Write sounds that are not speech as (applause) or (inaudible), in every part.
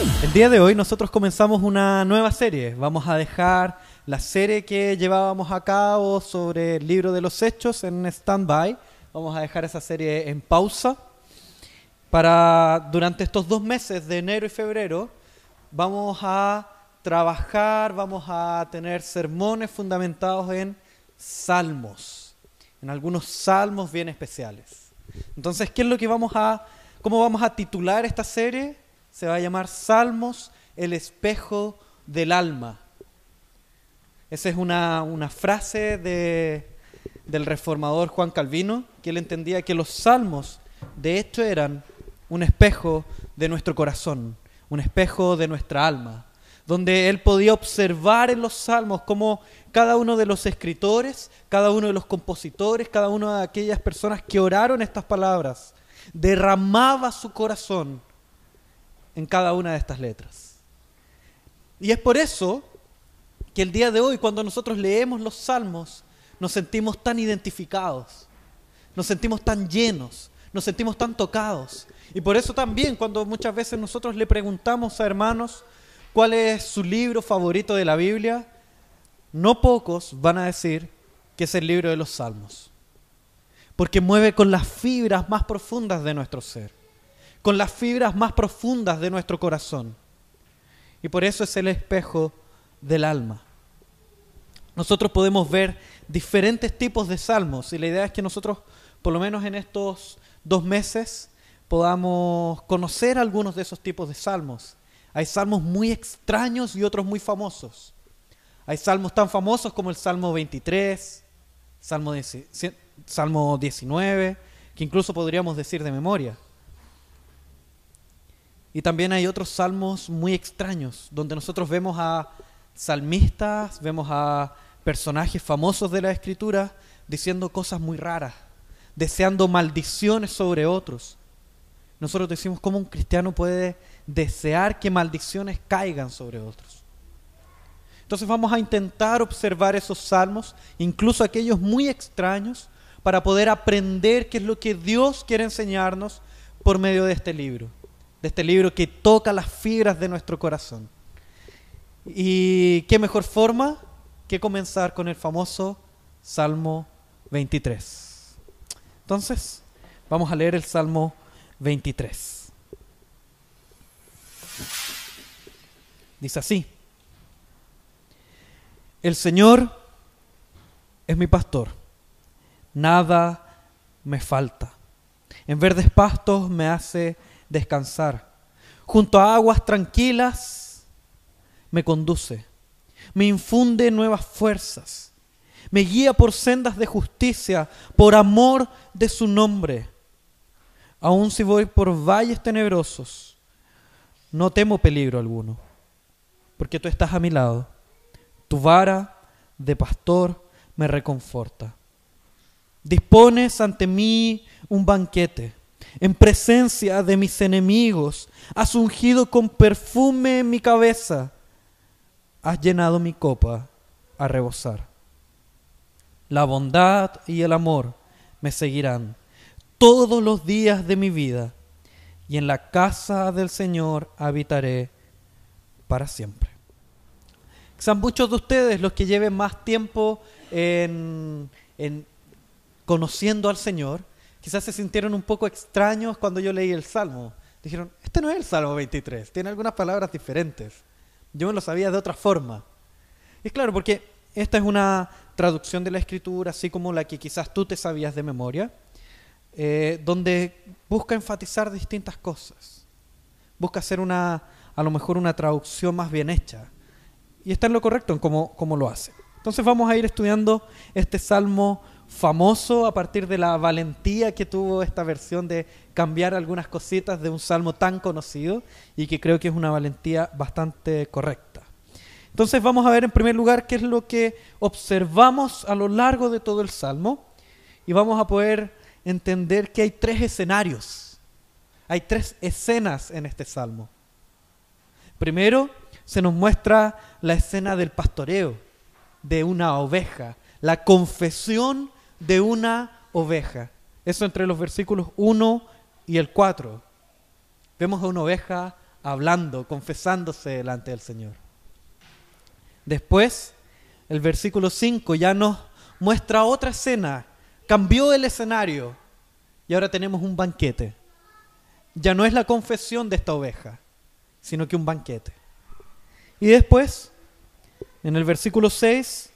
El día de hoy nosotros comenzamos una nueva serie. Vamos a dejar la serie que llevábamos a cabo sobre el libro de los hechos en stand-by. Vamos a dejar esa serie en pausa. Para durante estos dos meses de enero y febrero vamos a trabajar, vamos a tener sermones fundamentados en salmos, en algunos salmos bien especiales. Entonces, ¿qué es lo que vamos a, cómo vamos a titular esta serie? Se va a llamar Salmos, el espejo del alma. Esa es una, una frase de, del reformador Juan Calvino, que él entendía que los salmos, de hecho, eran un espejo de nuestro corazón, un espejo de nuestra alma, donde él podía observar en los salmos cómo cada uno de los escritores, cada uno de los compositores, cada una de aquellas personas que oraron estas palabras, derramaba su corazón en cada una de estas letras. Y es por eso que el día de hoy, cuando nosotros leemos los salmos, nos sentimos tan identificados, nos sentimos tan llenos, nos sentimos tan tocados. Y por eso también cuando muchas veces nosotros le preguntamos a hermanos cuál es su libro favorito de la Biblia, no pocos van a decir que es el libro de los salmos. Porque mueve con las fibras más profundas de nuestro ser con las fibras más profundas de nuestro corazón. Y por eso es el espejo del alma. Nosotros podemos ver diferentes tipos de salmos y la idea es que nosotros, por lo menos en estos dos meses, podamos conocer algunos de esos tipos de salmos. Hay salmos muy extraños y otros muy famosos. Hay salmos tan famosos como el Salmo 23, Salmo, Salmo 19, que incluso podríamos decir de memoria. Y también hay otros salmos muy extraños, donde nosotros vemos a salmistas, vemos a personajes famosos de la escritura diciendo cosas muy raras, deseando maldiciones sobre otros. Nosotros decimos cómo un cristiano puede desear que maldiciones caigan sobre otros. Entonces vamos a intentar observar esos salmos, incluso aquellos muy extraños, para poder aprender qué es lo que Dios quiere enseñarnos por medio de este libro de este libro que toca las fibras de nuestro corazón. Y qué mejor forma que comenzar con el famoso Salmo 23. Entonces, vamos a leer el Salmo 23. Dice así, el Señor es mi pastor, nada me falta. En verdes pastos me hace descansar. Junto a aguas tranquilas me conduce, me infunde nuevas fuerzas, me guía por sendas de justicia, por amor de su nombre. Aun si voy por valles tenebrosos, no temo peligro alguno, porque tú estás a mi lado. Tu vara de pastor me reconforta. Dispones ante mí un banquete en presencia de mis enemigos. Has ungido con perfume mi cabeza. Has llenado mi copa a rebosar. La bondad y el amor me seguirán todos los días de mi vida y en la casa del Señor habitaré para siempre. Son muchos de ustedes los que lleven más tiempo en, en conociendo al Señor quizás se sintieron un poco extraños cuando yo leí el Salmo. Dijeron, este no es el Salmo 23, tiene algunas palabras diferentes. Yo me lo sabía de otra forma. Y es claro, porque esta es una traducción de la escritura, así como la que quizás tú te sabías de memoria, eh, donde busca enfatizar distintas cosas. Busca hacer una, a lo mejor una traducción más bien hecha. Y está en lo correcto en cómo, cómo lo hace. Entonces vamos a ir estudiando este Salmo famoso a partir de la valentía que tuvo esta versión de cambiar algunas cositas de un salmo tan conocido y que creo que es una valentía bastante correcta. Entonces vamos a ver en primer lugar qué es lo que observamos a lo largo de todo el salmo y vamos a poder entender que hay tres escenarios, hay tres escenas en este salmo. Primero se nos muestra la escena del pastoreo de una oveja, la confesión de una oveja. Eso entre los versículos 1 y el 4. Vemos a una oveja hablando, confesándose delante del Señor. Después, el versículo 5 ya nos muestra otra escena, cambió el escenario y ahora tenemos un banquete. Ya no es la confesión de esta oveja, sino que un banquete. Y después, en el versículo 6,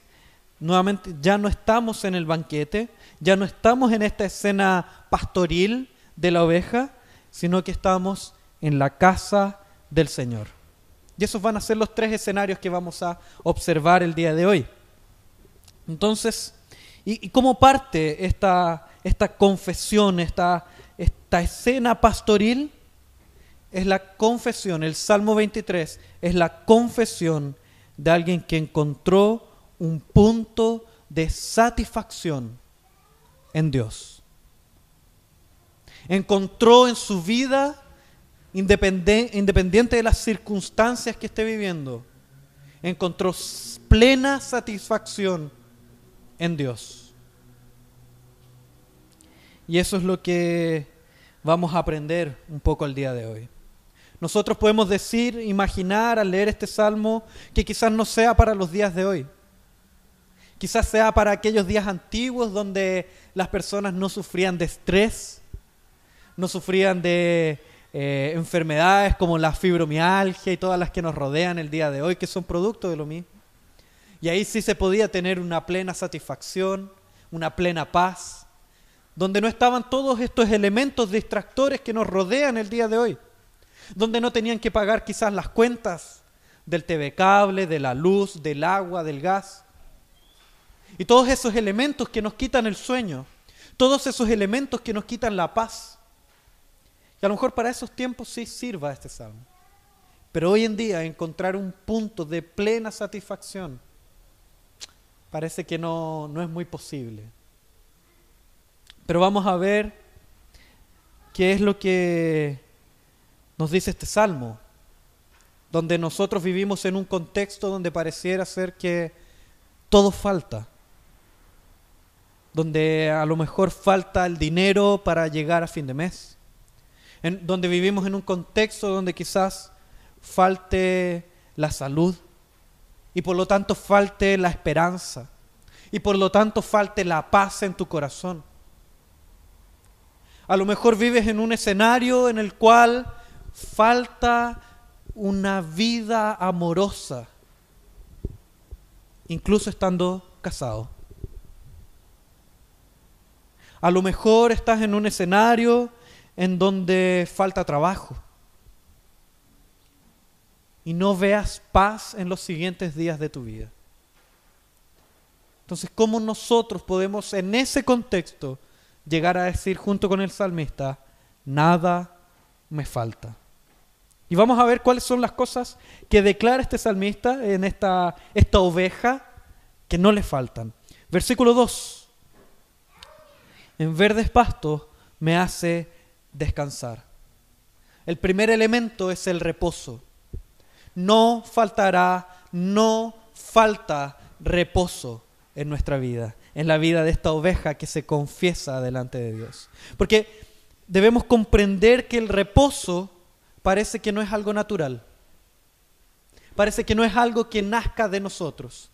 nuevamente ya no estamos en el banquete, ya no estamos en esta escena pastoril de la oveja, sino que estamos en la casa del Señor. Y esos van a ser los tres escenarios que vamos a observar el día de hoy. Entonces, ¿y, cómo parte esta, esta confesión, esta, esta escena pastoril? Es la confesión, el Salmo 23 es la confesión de alguien que encontró un punto de satisfacción en Dios. Encontró en su vida independiente de las circunstancias que esté viviendo, encontró plena satisfacción en Dios. Y eso es lo que vamos a aprender un poco el día de hoy. Nosotros podemos decir, imaginar al leer este salmo que quizás no sea para los días de hoy. Quizás sea para aquellos días antiguos donde las personas no sufrían de estrés, no sufrían de eh, enfermedades como la fibromialgia y todas las que nos rodean el día de hoy, que son producto de lo mismo. Y ahí sí se podía tener una plena satisfacción, una plena paz, donde no estaban todos estos elementos distractores que nos rodean el día de hoy, donde no tenían que pagar quizás las cuentas del TV cable, de la luz, del agua, del gas. Y todos esos elementos que nos quitan el sueño, todos esos elementos que nos quitan la paz a lo mejor para esos tiempos sí sirva este salmo. Pero hoy en día encontrar un punto de plena satisfacción parece que no, no es muy posible. Pero vamos a ver qué es lo que nos dice este salmo, donde nosotros vivimos en un contexto donde pareciera ser que todo falta, donde a lo mejor falta el dinero para llegar a fin de mes donde vivimos en un contexto donde quizás falte la salud y por lo tanto falte la esperanza y por lo tanto falte la paz en tu corazón. A lo mejor vives en un escenario en el cual falta una vida amorosa, incluso estando casado. A lo mejor estás en un escenario en donde falta trabajo. Y no veas paz en los siguientes días de tu vida. Entonces, ¿cómo nosotros podemos en ese contexto llegar a decir junto con el salmista, nada me falta? Y vamos a ver cuáles son las cosas que declara este salmista en esta, esta oveja que no le faltan. Versículo 2. En verdes pastos me hace descansar. El primer elemento es el reposo. No faltará, no falta reposo en nuestra vida, en la vida de esta oveja que se confiesa delante de Dios. Porque debemos comprender que el reposo parece que no es algo natural. Parece que no es algo que nazca de nosotros.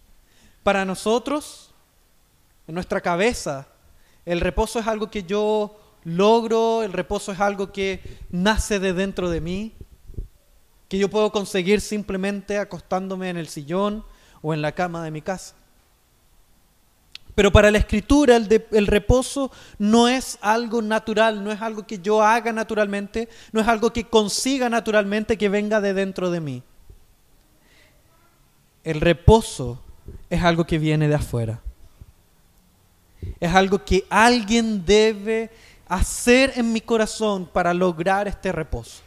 Para nosotros, en nuestra cabeza, el reposo es algo que yo logro, el reposo es algo que nace de dentro de mí, que yo puedo conseguir simplemente acostándome en el sillón o en la cama de mi casa. Pero para la escritura el, reposo no es algo natural, no es algo que yo haga naturalmente, no es algo que consiga naturalmente que venga de dentro de mí. El reposo es algo que viene de afuera. Es algo que alguien debe hacer en mi corazón para lograr este reposo?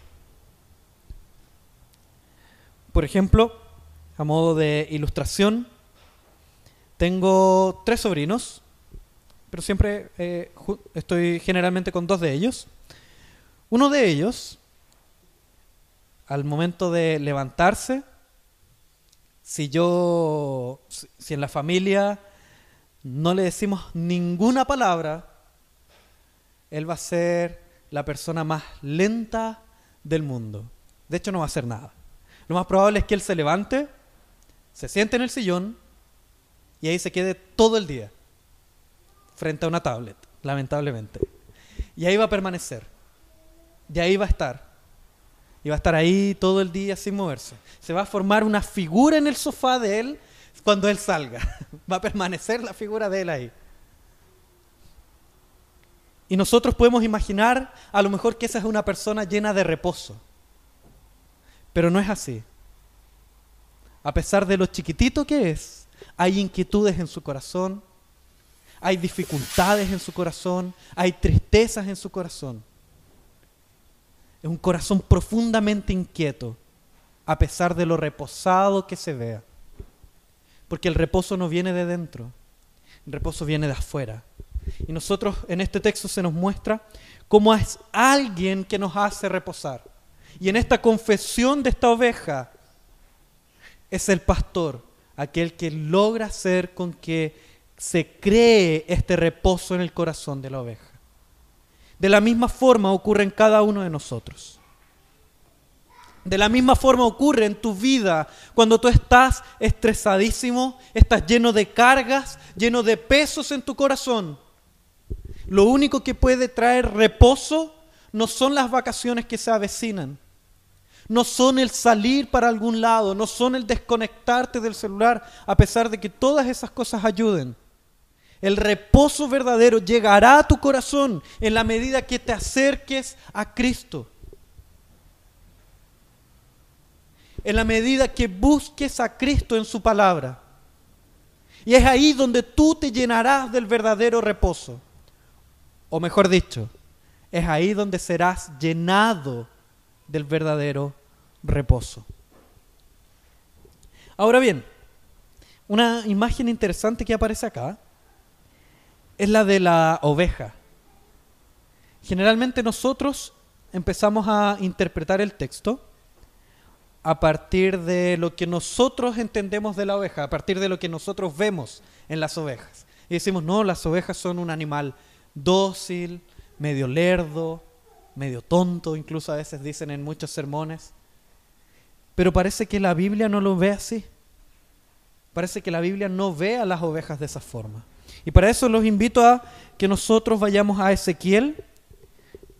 Por ejemplo, a modo de ilustración, tengo tres sobrinos, pero siempre eh, estoy generalmente con dos de ellos. Uno de ellos, al momento de levantarse, si yo, si en la familia no le decimos ninguna palabra, él va a ser la persona más lenta del mundo. De hecho, no va a hacer nada. Lo más probable es que él se levante, se siente en el sillón y ahí se quede todo el día frente a una tablet, lamentablemente. Y ahí va a permanecer. Y ahí va a estar. Y va a estar ahí todo el día sin moverse. Se va a formar una figura en el sofá de él cuando él salga. (laughs) Va a permanecer la figura de él ahí. Y nosotros podemos imaginar a lo mejor que esa es una persona llena de reposo. Pero no es así. A pesar de lo chiquitito que es, hay inquietudes en su corazón, hay dificultades en su corazón, hay tristezas en su corazón. Es un corazón profundamente inquieto, a pesar de lo reposado que se vea. Porque el reposo no viene de dentro, el reposo viene de afuera. Y nosotros en este texto se nos muestra cómo es alguien que nos hace reposar. Y en esta confesión de esta oveja es el pastor, aquel que logra hacer con que se cree este reposo en el corazón de la oveja. De la misma forma ocurre en cada uno de nosotros. De la misma forma ocurre en tu vida cuando tú estás estresadísimo, estás lleno de cargas, lleno de pesos en tu corazón. Lo único que puede traer reposo no son las vacaciones que se avecinan, no son el salir para algún lado, no son el desconectarte del celular, a pesar de que todas esas cosas ayuden. El reposo verdadero llegará a tu corazón en la medida que te acerques a Cristo. En la medida que busques a Cristo en su palabra. Y es ahí donde tú te llenarás del verdadero reposo. O mejor dicho, es ahí donde serás llenado del verdadero reposo. Ahora bien, una imagen interesante que aparece acá es la de la oveja. Generalmente nosotros empezamos a interpretar el texto a partir de lo que nosotros entendemos de la oveja, a partir de lo que nosotros vemos en las ovejas. Y decimos, no, las ovejas son un animal dócil, medio lerdo, medio tonto, incluso a veces dicen en muchos sermones. Pero parece que la Biblia no lo ve así. Parece que la Biblia no ve a las ovejas de esa forma. Y para eso los invito a que nosotros vayamos a Ezequiel,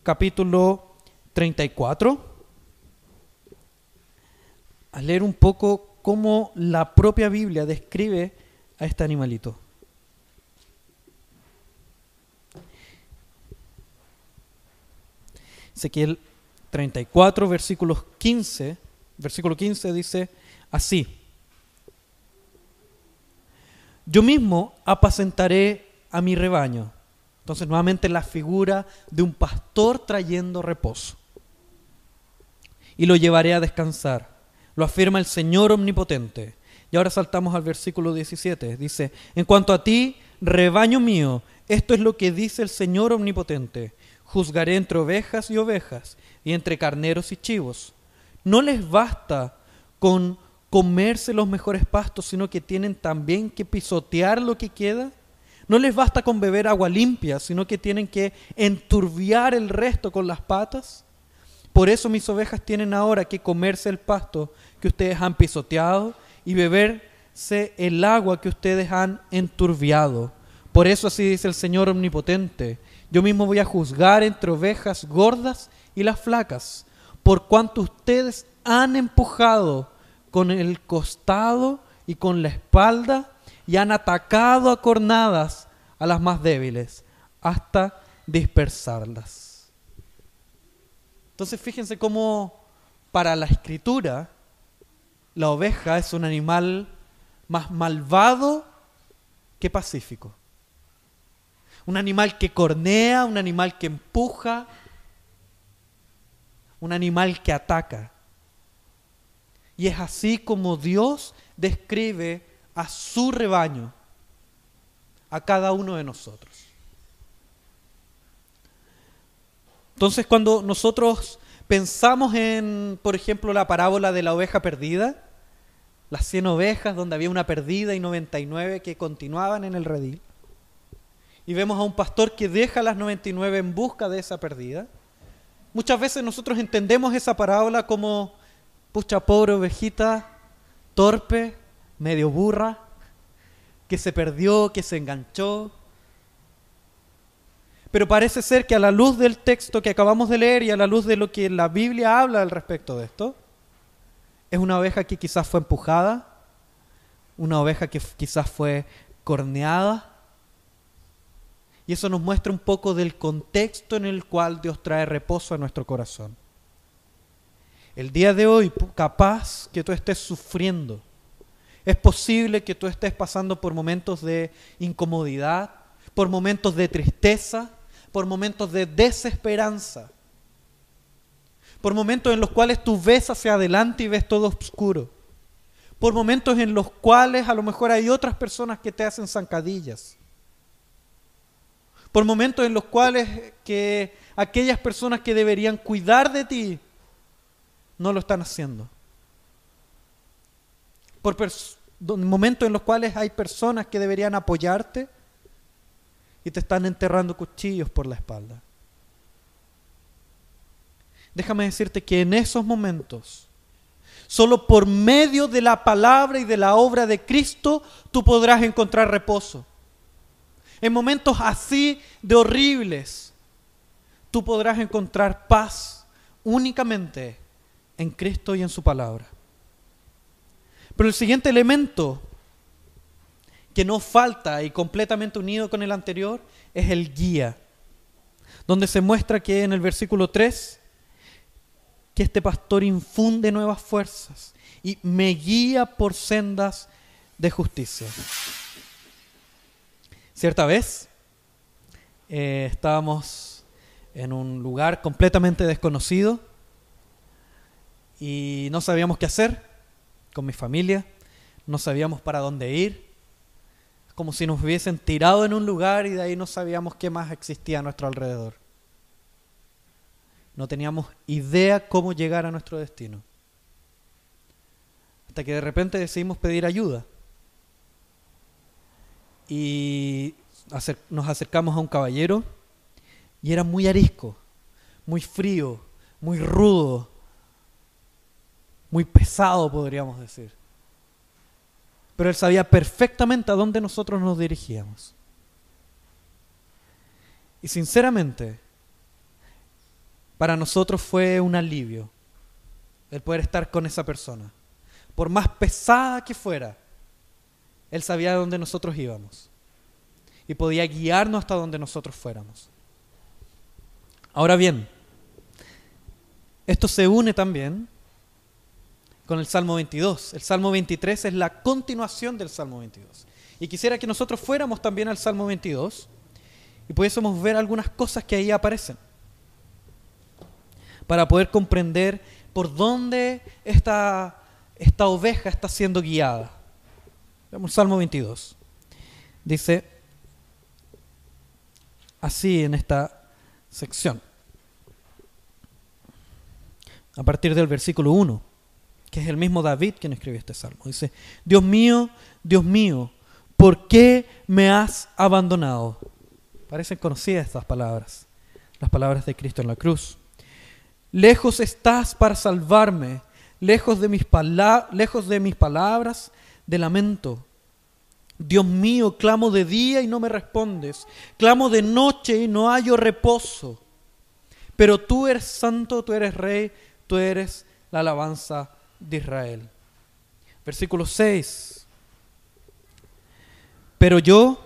capítulo 34, a leer un poco cómo la propia Biblia describe a este animalito. Ezequiel 34, versículos 15, versículo 15 dice así. Yo mismo apacentaré a mi rebaño. Entonces nuevamente la figura de un pastor trayendo reposo. Y lo llevaré a descansar. Lo afirma el Señor omnipotente. Y ahora saltamos al versículo 17. Dice, en cuanto a ti, rebaño mío, esto es lo que dice el Señor omnipotente. Juzgaré entre ovejas y ovejas, y entre carneros y chivos. No les basta con comerse los mejores pastos, sino que tienen también que pisotear lo que queda. No les basta con beber agua limpia, sino que tienen que enturbiar el resto con las patas. Por eso mis ovejas tienen ahora que comerse el pasto que ustedes han pisoteado y beberse el agua que ustedes han enturbiado. Por eso así dice el Señor omnipotente. Yo mismo voy a juzgar entre ovejas gordas y las flacas, por cuanto ustedes han empujado con el costado y con la espalda y han atacado a cornadas a las más débiles hasta dispersarlas. Entonces fíjense cómo para la escritura la oveja es un animal más malvado que pacífico. Un animal que cornea, un animal que empuja, un animal que ataca. Y es así como Dios describe a su rebaño, a cada uno de nosotros. Entonces cuando nosotros pensamos en, por ejemplo, la parábola de la oveja perdida, las 100 ovejas donde había una perdida y 99 que continuaban en el redil, y vemos a un pastor que deja las 99 en busca de esa perdida, muchas veces nosotros entendemos esa parábola como pucha pobre ovejita, torpe, medio burra, que se perdió, que se enganchó. Pero parece ser que a la luz del texto que acabamos de leer y a la luz de lo que la Biblia habla al respecto de esto, es una oveja que quizás fue empujada, una oveja que quizás fue corneada. Y eso nos muestra un poco del contexto en el cual Dios trae reposo a nuestro corazón. El día de hoy, capaz que tú estés sufriendo. Es posible que tú estés pasando por momentos de incomodidad, por momentos de tristeza, por momentos de desesperanza, por momentos en los cuales tú ves hacia adelante y ves todo oscuro, por momentos en los cuales a lo mejor hay otras personas que te hacen zancadillas, por momentos en los cuales que aquellas personas que deberían cuidar de ti no lo están haciendo. Por momentos en los cuales hay personas que deberían apoyarte y te están enterrando cuchillos por la espalda. Déjame decirte que en esos momentos, solo por medio de la palabra y de la obra de Cristo, tú podrás encontrar reposo. En momentos así de horribles, tú podrás encontrar paz únicamente en Cristo y en su palabra. Pero el siguiente elemento que no falta y completamente unido con el anterior es el guía, donde se muestra que en el versículo 3, que este pastor infunde nuevas fuerzas y me guía por sendas de justicia. Cierta vez eh, estábamos en un lugar completamente desconocido, y no sabíamos qué hacer con mi familia, no sabíamos para dónde ir, como si nos hubiesen tirado en un lugar y de ahí no sabíamos qué más existía a nuestro alrededor. No teníamos idea cómo llegar a nuestro destino. Hasta que de repente decidimos pedir ayuda. Y nos acercamos a un caballero y era muy arisco, muy frío, muy rudo, muy pesado, podríamos decir. Pero él sabía perfectamente a dónde nosotros nos dirigíamos. Y sinceramente, para nosotros fue un alivio el poder estar con esa persona. Por más pesada que fuera, él sabía a dónde nosotros íbamos. Y podía guiarnos hasta donde nosotros fuéramos. Ahora bien, esto se une también con el Salmo 22. El Salmo 23 es la continuación del Salmo 22. Y quisiera que nosotros fuéramos también al Salmo 22 y pudiésemos ver algunas cosas que ahí aparecen para poder comprender por dónde esta, esta oveja está siendo guiada. Vemos Salmo 22. Dice así en esta sección, a partir del versículo 1 que es el mismo David quien escribió este salmo. Dice, Dios mío, Dios mío, ¿por qué me has abandonado? Parecen conocidas estas palabras, las palabras de Cristo en la cruz. Lejos estás para salvarme, lejos de mis, lejos de mis palabras de lamento. Dios mío, clamo de día y no me respondes, clamo de noche y no hallo reposo. Pero tú eres santo, tú eres rey, tú eres la alabanza de Israel. Versículo 6. Pero yo,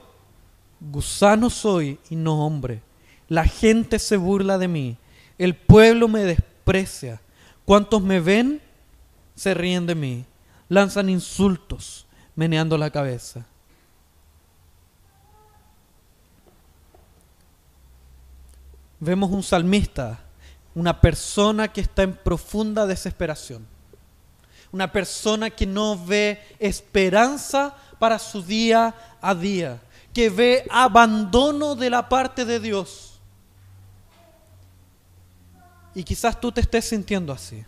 gusano soy y no hombre. La gente se burla de mí. El pueblo me desprecia. Cuantos me ven, se ríen de mí. Lanzan insultos, meneando la cabeza. Vemos un salmista, una persona que está en profunda desesperación una persona que no ve esperanza para su día a día, que ve abandono de la parte de Dios. Y quizás tú te estés sintiendo así.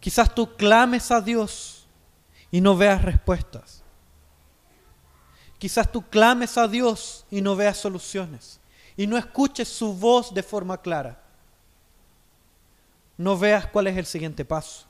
Quizás tú clames a Dios y no veas respuestas. Quizás tú clames a Dios y no veas soluciones y no escuches su voz de forma clara. No veas cuál es el siguiente paso.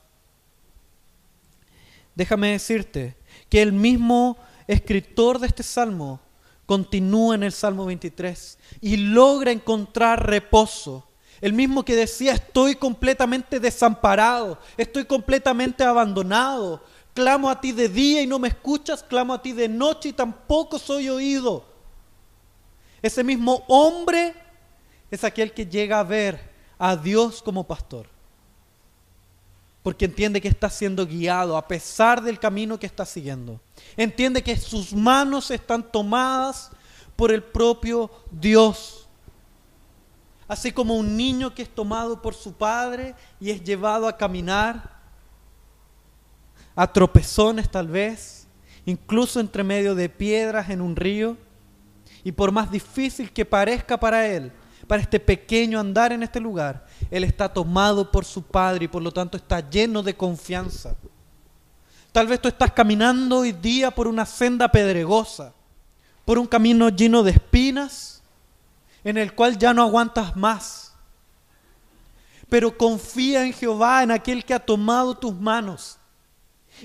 Déjame decirte que el mismo escritor de este salmo continúa en el Salmo 23 y logra encontrar reposo. El mismo que decía, estoy completamente desamparado, estoy completamente abandonado, clamo a ti de día y no me escuchas, clamo a ti de noche y tampoco soy oído. Ese mismo hombre es aquel que llega a ver a Dios como pastor. Porque entiende que está siendo guiado a pesar del camino que está siguiendo. Entiende que sus manos están tomadas por el propio Dios. Así como un niño que es tomado por su padre y es llevado a caminar, a tropezones tal vez, incluso entre medio de piedras en un río. Y por más difícil que parezca para él, para este pequeño andar en este lugar, él está tomado por su Padre y por lo tanto está lleno de confianza. Tal vez tú estás caminando hoy día por una senda pedregosa, por un camino lleno de espinas, en el cual ya no aguantas más. Pero confía en Jehová, en aquel que ha tomado tus manos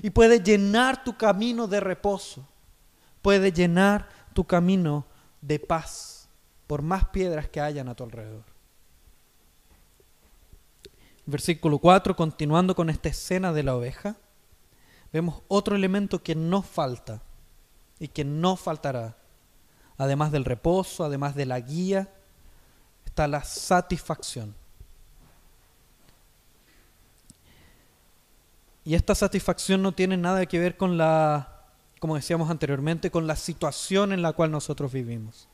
y puede llenar tu camino de reposo, puede llenar tu camino de paz, por más piedras que hayan a tu alrededor. Versículo 4, continuando con esta escena de la oveja, vemos otro elemento que no falta y que no faltará. Además del reposo, además de la guía, está la satisfacción. Y esta satisfacción no tiene nada que ver con la, como decíamos anteriormente, con la situación en la cual nosotros vivimos.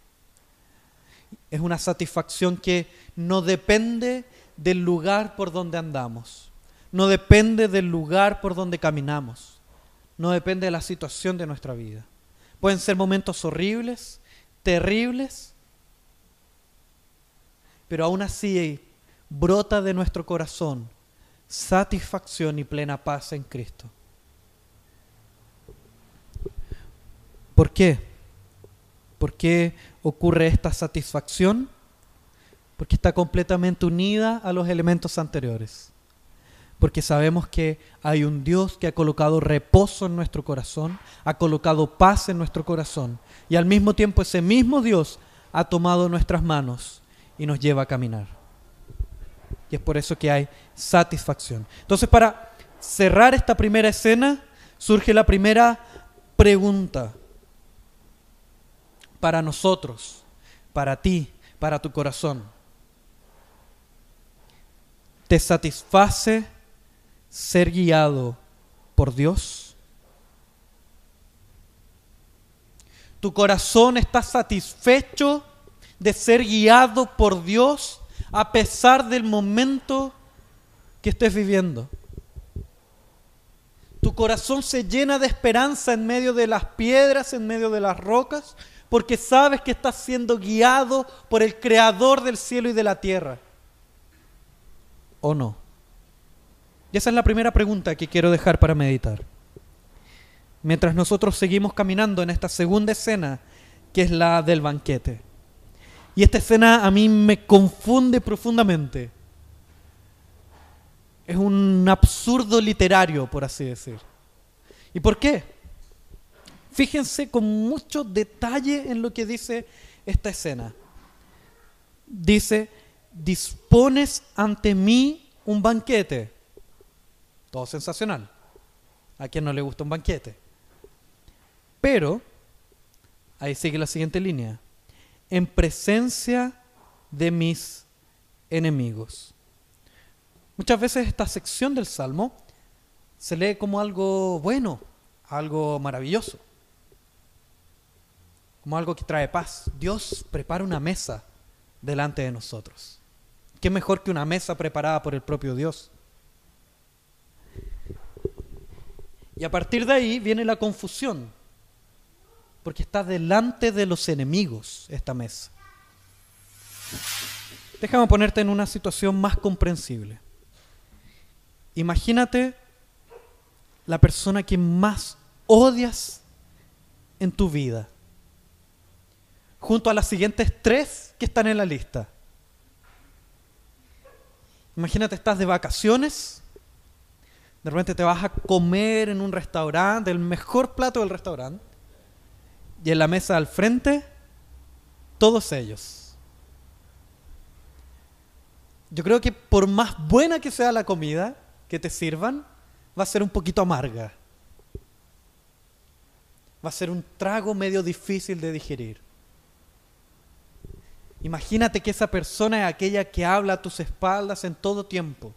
Es una satisfacción que no depende del lugar por donde andamos, no depende del lugar por donde caminamos, no depende de la situación de nuestra vida. Pueden ser momentos horribles, terribles, pero aún así brota de nuestro corazón satisfacción y plena paz en Cristo. ¿Por qué? ¿Por qué ocurre esta satisfacción? porque está completamente unida a los elementos anteriores. Porque sabemos que hay un Dios que ha colocado reposo en nuestro corazón, ha colocado paz en nuestro corazón. Y al mismo tiempo ese mismo Dios ha tomado nuestras manos y nos lleva a caminar. Y es por eso que hay satisfacción. Entonces para cerrar esta primera escena surge la primera pregunta para nosotros, para ti, para tu corazón. ¿Te satisface ser guiado por Dios? ¿Tu corazón está satisfecho de ser guiado por Dios a pesar del momento que estés viviendo? Tu corazón se llena de esperanza en medio de las piedras, en medio de las rocas, porque sabes que estás siendo guiado por el Creador del cielo y de la tierra o no? Y esa es la primera pregunta que quiero dejar para meditar. Mientras nosotros seguimos caminando en esta segunda escena, que es la del banquete. Y esta escena a mí me confunde profundamente. Es un absurdo literario, por así decir. ¿Y por qué? Fíjense con mucho detalle en lo que dice esta escena. Dice, dispones ante mí un banquete. Todo sensacional. ¿A quien no le gusta un banquete? Pero, ahí sigue la siguiente línea, en presencia de mis enemigos. Muchas veces esta sección del Salmo se lee como algo bueno, algo maravilloso, como algo que trae paz. Dios prepara una mesa delante de nosotros. ¿Qué mejor que una mesa preparada por el propio Dios? Y a partir de ahí viene la confusión, porque está delante de los enemigos esta mesa. Déjame ponerte en una situación más comprensible. Imagínate la persona que más odias en tu vida, junto a las siguientes tres que están en la lista. Imagínate, estás de vacaciones, de repente te vas a comer en un restaurante, el mejor plato del restaurante, y en la mesa al frente, todos ellos. Yo creo que por más buena que sea la comida que te sirvan, va a ser un poquito amarga. Va a ser un trago medio difícil de digerir. Imagínate que esa persona es aquella que habla a tus espaldas en todo tiempo,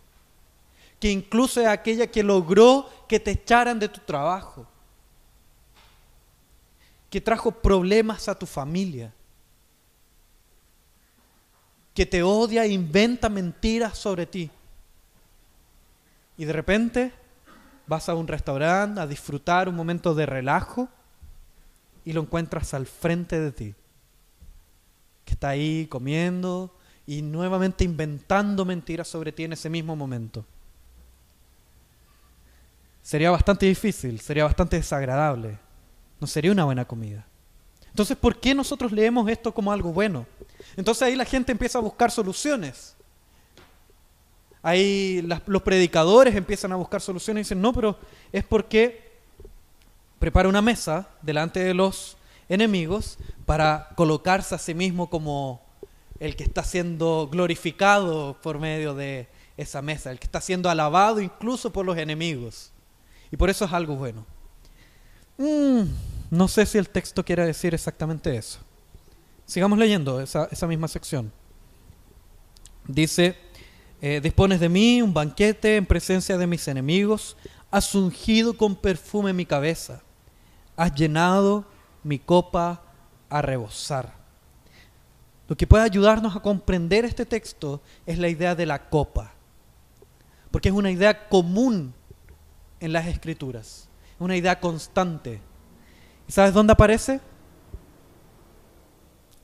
que incluso es aquella que logró que te echaran de tu trabajo, que trajo problemas a tu familia, que te odia e inventa mentiras sobre ti. Y de repente vas a un restaurante a disfrutar un momento de relajo y lo encuentras al frente de ti, está ahí comiendo y nuevamente inventando mentiras sobre ti en ese mismo momento. Sería bastante difícil, sería bastante desagradable, no sería una buena comida. Entonces, ¿por qué nosotros leemos esto como algo bueno? Entonces ahí la gente empieza a buscar soluciones. Ahí los predicadores empiezan a buscar soluciones y dicen, no, pero es porque prepara una mesa delante de los enemigos para colocarse a sí mismo como el que está siendo glorificado por medio de esa mesa, el que está siendo alabado incluso por los enemigos. Y por eso es algo bueno. Mm, no sé si el texto quiere decir exactamente eso. Sigamos leyendo esa, misma sección. Dice, eh, dispones de mí un banquete en presencia de mis enemigos, has ungido con perfume mi cabeza has llenado mi copa a rebosar. Lo que puede ayudarnos a comprender este texto es la idea de la copa, porque es una idea común en las escrituras, es una idea constante. ¿Y sabes dónde aparece?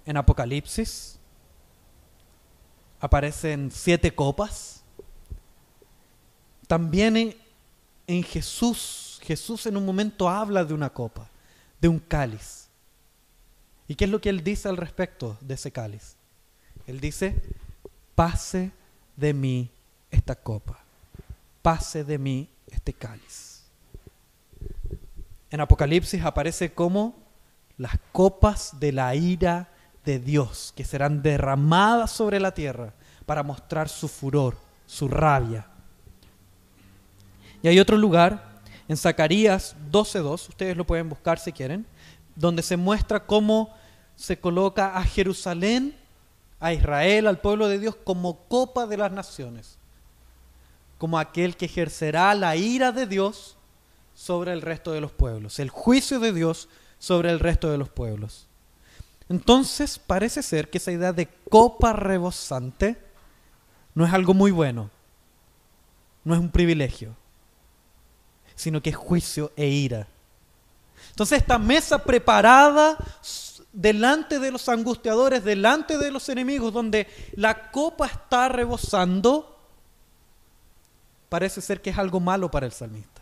En Apocalipsis. Aparecen siete copas. También en, en Jesús Jesús en un momento habla de una copa, de un cáliz. ¿Y qué es lo que él dice al respecto de ese cáliz? Él dice, pase de mí esta copa, pase de mí este cáliz. En Apocalipsis aparece como las copas de la ira de Dios que serán derramadas sobre la tierra para mostrar su furor, su rabia. Y hay otro lugar en Zacarías 12.2, ustedes lo pueden buscar si quieren, donde se muestra cómo se coloca a Jerusalén, a Israel, al pueblo de Dios, como copa de las naciones, como aquel que ejercerá la ira de Dios sobre el resto de los pueblos, el juicio de Dios sobre el resto de los pueblos. Entonces parece ser que esa idea de copa rebosante no es algo muy bueno, no es un privilegio sino que es juicio e ira. Entonces esta mesa preparada delante de los angustiadores, delante de los enemigos, donde la copa está rebosando, parece ser que es algo malo para el salmista.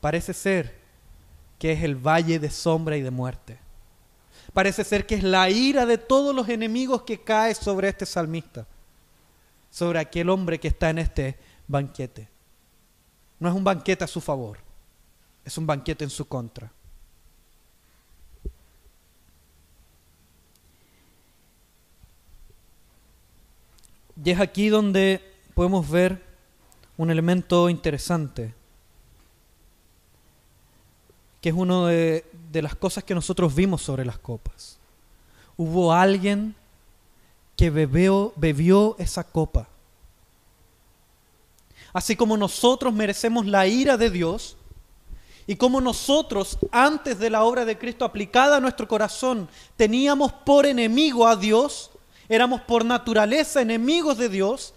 Parece ser que es el valle de sombra y de muerte. Parece ser que es la ira de todos los enemigos que cae sobre este salmista, sobre aquel hombre que está en este banquete. No es un banquete a su favor, es un banquete en su contra. Y es aquí donde podemos ver un elemento interesante, que es una de, de, las cosas que nosotros vimos sobre las copas. Hubo alguien que bebió, bebió esa copa así como nosotros merecemos la ira de Dios, y como nosotros, antes de la obra de Cristo aplicada a nuestro corazón, teníamos por enemigo a Dios, éramos por naturaleza enemigos de Dios,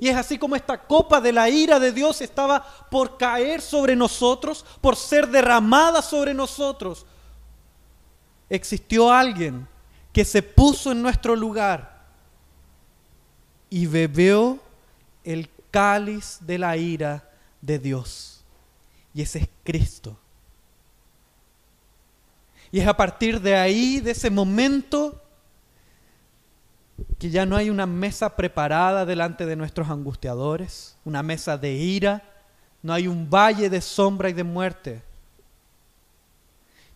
y es así como esta copa de la ira de Dios estaba por caer sobre nosotros, por ser derramada sobre nosotros. Existió alguien que se puso en nuestro lugar y bebió el cáliz de la ira de Dios. Y ese es Cristo. Y es a partir de ahí, de ese momento, que ya no hay una mesa preparada delante de nuestros angustiadores, una mesa de ira, no hay un valle de sombra y de muerte,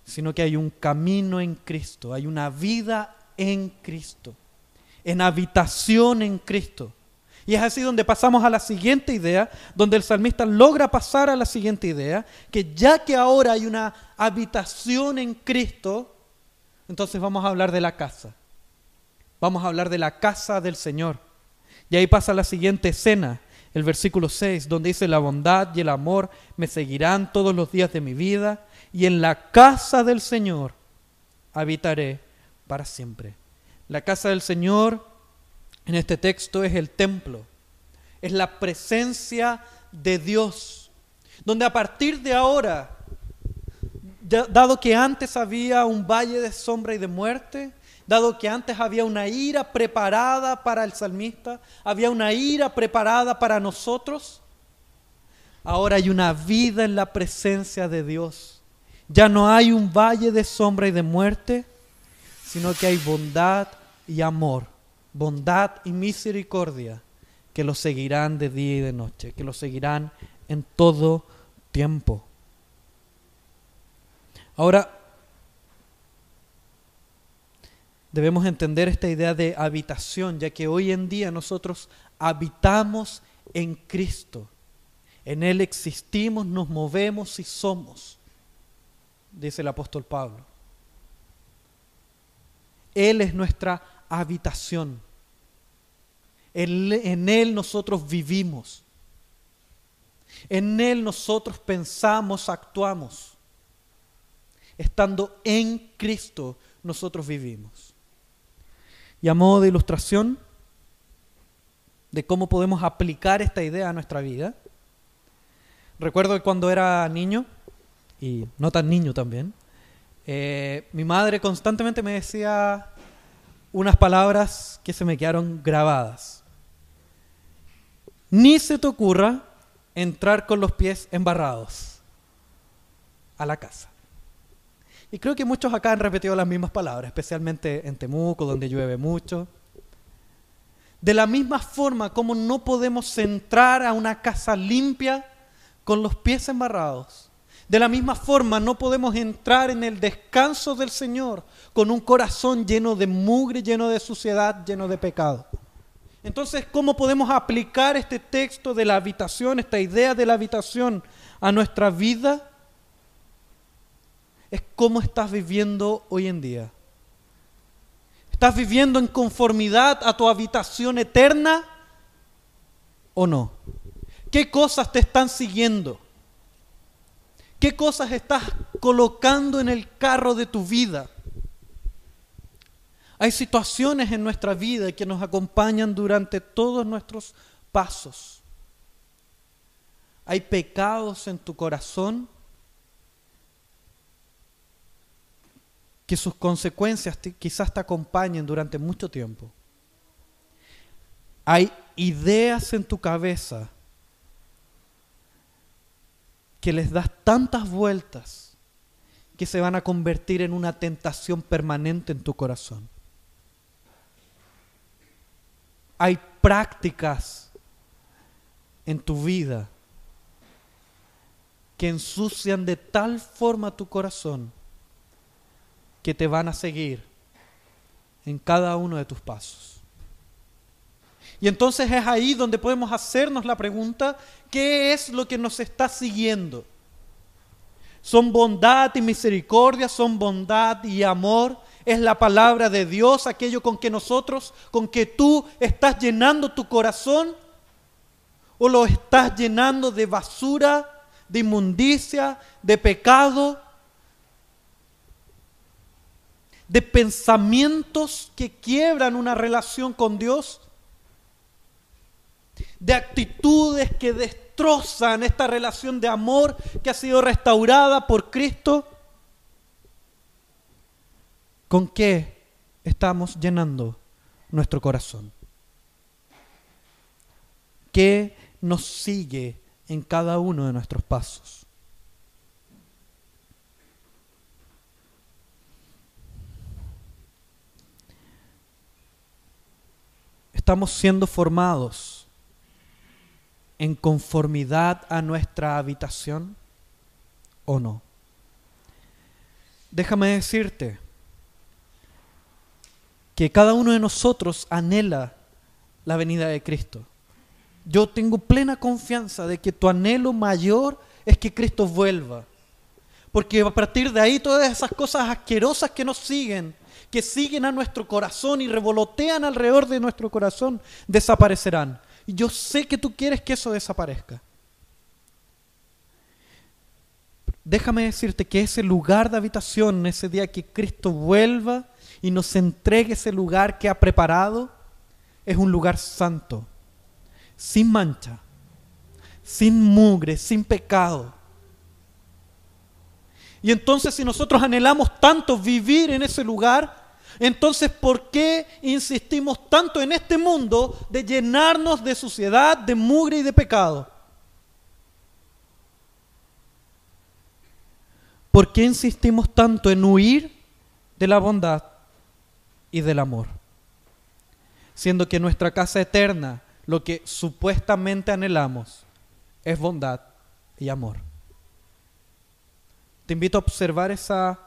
sino que hay un camino en Cristo, hay una vida en Cristo, en habitación en Cristo. Y es así donde pasamos a la siguiente idea, donde el salmista logra pasar a la siguiente idea, que ya que ahora hay una habitación en Cristo, entonces vamos a hablar de la casa. Vamos a hablar de la casa del Señor. Y ahí pasa la siguiente escena, el versículo 6, donde dice, la bondad y el amor me seguirán todos los días de mi vida, y en la casa del Señor habitaré para siempre. La casa del Señor en este texto es el templo, es la presencia de Dios, donde a partir de ahora, dado que antes había un valle de sombra y de muerte, dado que antes había una ira preparada para el salmista, había una ira preparada para nosotros, ahora hay una vida en la presencia de Dios. Ya no hay un valle de sombra y de muerte, sino que hay bondad y amor bondad y misericordia que los seguirán de día y de noche, que los seguirán en todo tiempo. Ahora, debemos entender esta idea de habitación, ya que hoy en día nosotros habitamos en Cristo. En Él existimos, nos movemos y somos, dice el apóstol Pablo. Él es nuestra habitación. En, Él nosotros vivimos. En Él nosotros pensamos, actuamos. Estando en Cristo nosotros vivimos. Y a modo de ilustración de cómo podemos aplicar esta idea a nuestra vida, recuerdo que cuando era niño, y no tan niño también, eh, mi madre constantemente me decía, unas palabras que se me quedaron grabadas. Ni se te ocurra entrar con los pies embarrados a la casa. Y creo que muchos acá han repetido las mismas palabras, especialmente en Temuco, donde llueve mucho. De la misma forma como no podemos entrar a una casa limpia con los pies embarrados, de la misma forma, no podemos entrar en el descanso del Señor con un corazón lleno de mugre, lleno de suciedad, lleno de pecado. Entonces, ¿cómo podemos aplicar este texto de la habitación, esta idea de la habitación a nuestra vida? Es cómo estás viviendo hoy en día. ¿Estás viviendo en conformidad a tu habitación eterna o no? ¿Qué cosas te están siguiendo? ¿Qué cosas estás colocando en el carro de tu vida? Hay situaciones en nuestra vida que nos acompañan durante todos nuestros pasos. Hay pecados en tu corazón que sus consecuencias quizás te acompañen durante mucho tiempo. Hay ideas en tu cabeza que les das tantas vueltas que se van a convertir en una tentación permanente en tu corazón. Hay prácticas en tu vida que ensucian de tal forma tu corazón que te van a seguir en cada uno de tus pasos. Y entonces es ahí donde podemos hacernos la pregunta, ¿qué es lo que nos está siguiendo? ¿Son bondad y misericordia? ¿Son bondad y amor? ¿Es la palabra de Dios aquello con que nosotros, con que tú estás llenando tu corazón? ¿O lo estás llenando de basura, de inmundicia, de pecado? de pensamientos que quiebran una relación con Dios de actitudes que destrozan esta relación de amor que ha sido restaurada por Cristo? ¿Con qué estamos llenando nuestro corazón? ¿Qué nos sigue en cada uno de nuestros pasos? estamos siendo formados en conformidad a nuestra habitación o no. Déjame decirte que cada uno de nosotros anhela la venida de Cristo. Yo tengo plena confianza de que tu anhelo mayor es que Cristo vuelva. Porque a partir de ahí todas esas cosas asquerosas que nos siguen, que siguen a nuestro corazón y revolotean alrededor de nuestro corazón, desaparecerán. Y yo sé que tú quieres que eso desaparezca. Déjame decirte que ese lugar de habitación, ese día que Cristo vuelva y nos entregue ese lugar que ha preparado, es un lugar santo, sin mancha, sin mugre, sin pecado. Y entonces si nosotros anhelamos tanto vivir en ese lugar, entonces ¿por qué insistimos tanto en este mundo de llenarnos de suciedad, de mugre y de pecado? ¿Por qué insistimos tanto en huir de la bondad y del amor? Siendo que nuestra casa eterna, lo que supuestamente anhelamos, es bondad y amor. Te invito a observar esa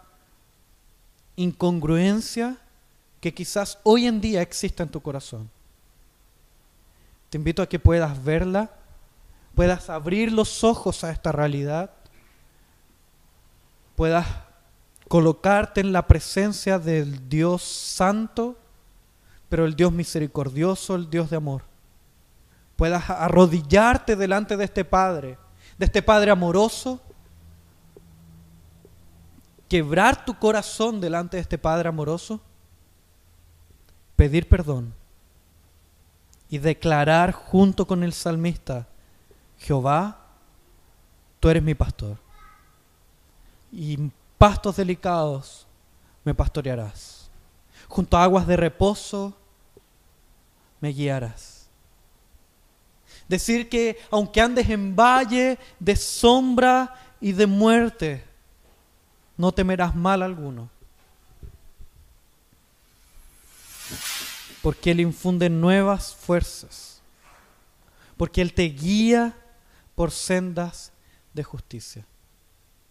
incongruencia que quizás hoy en día exista en tu corazón. Te invito a que puedas verla, puedas abrir los ojos a esta realidad puedas colocarte en la presencia del Dios santo, pero el Dios misericordioso, el Dios de amor. Puedas arrodillarte delante de este Padre, de este Padre amoroso, quebrar tu corazón delante de este Padre amoroso, pedir perdón y declarar junto con el salmista, Jehová, tú eres mi pastor y pastos delicados me pastorearás. Junto a aguas de reposo me guiarás. Decir que aunque andes en valle de sombra y de muerte, no temerás mal alguno. Porque Él infunde nuevas fuerzas. Porque Él te guía por sendas de justicia.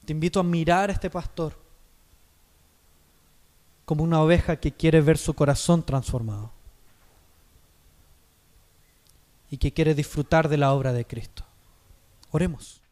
Te invito a mirar a este pastor como una oveja que quiere ver su corazón transformado y que quiere disfrutar de la obra de Cristo. Oremos.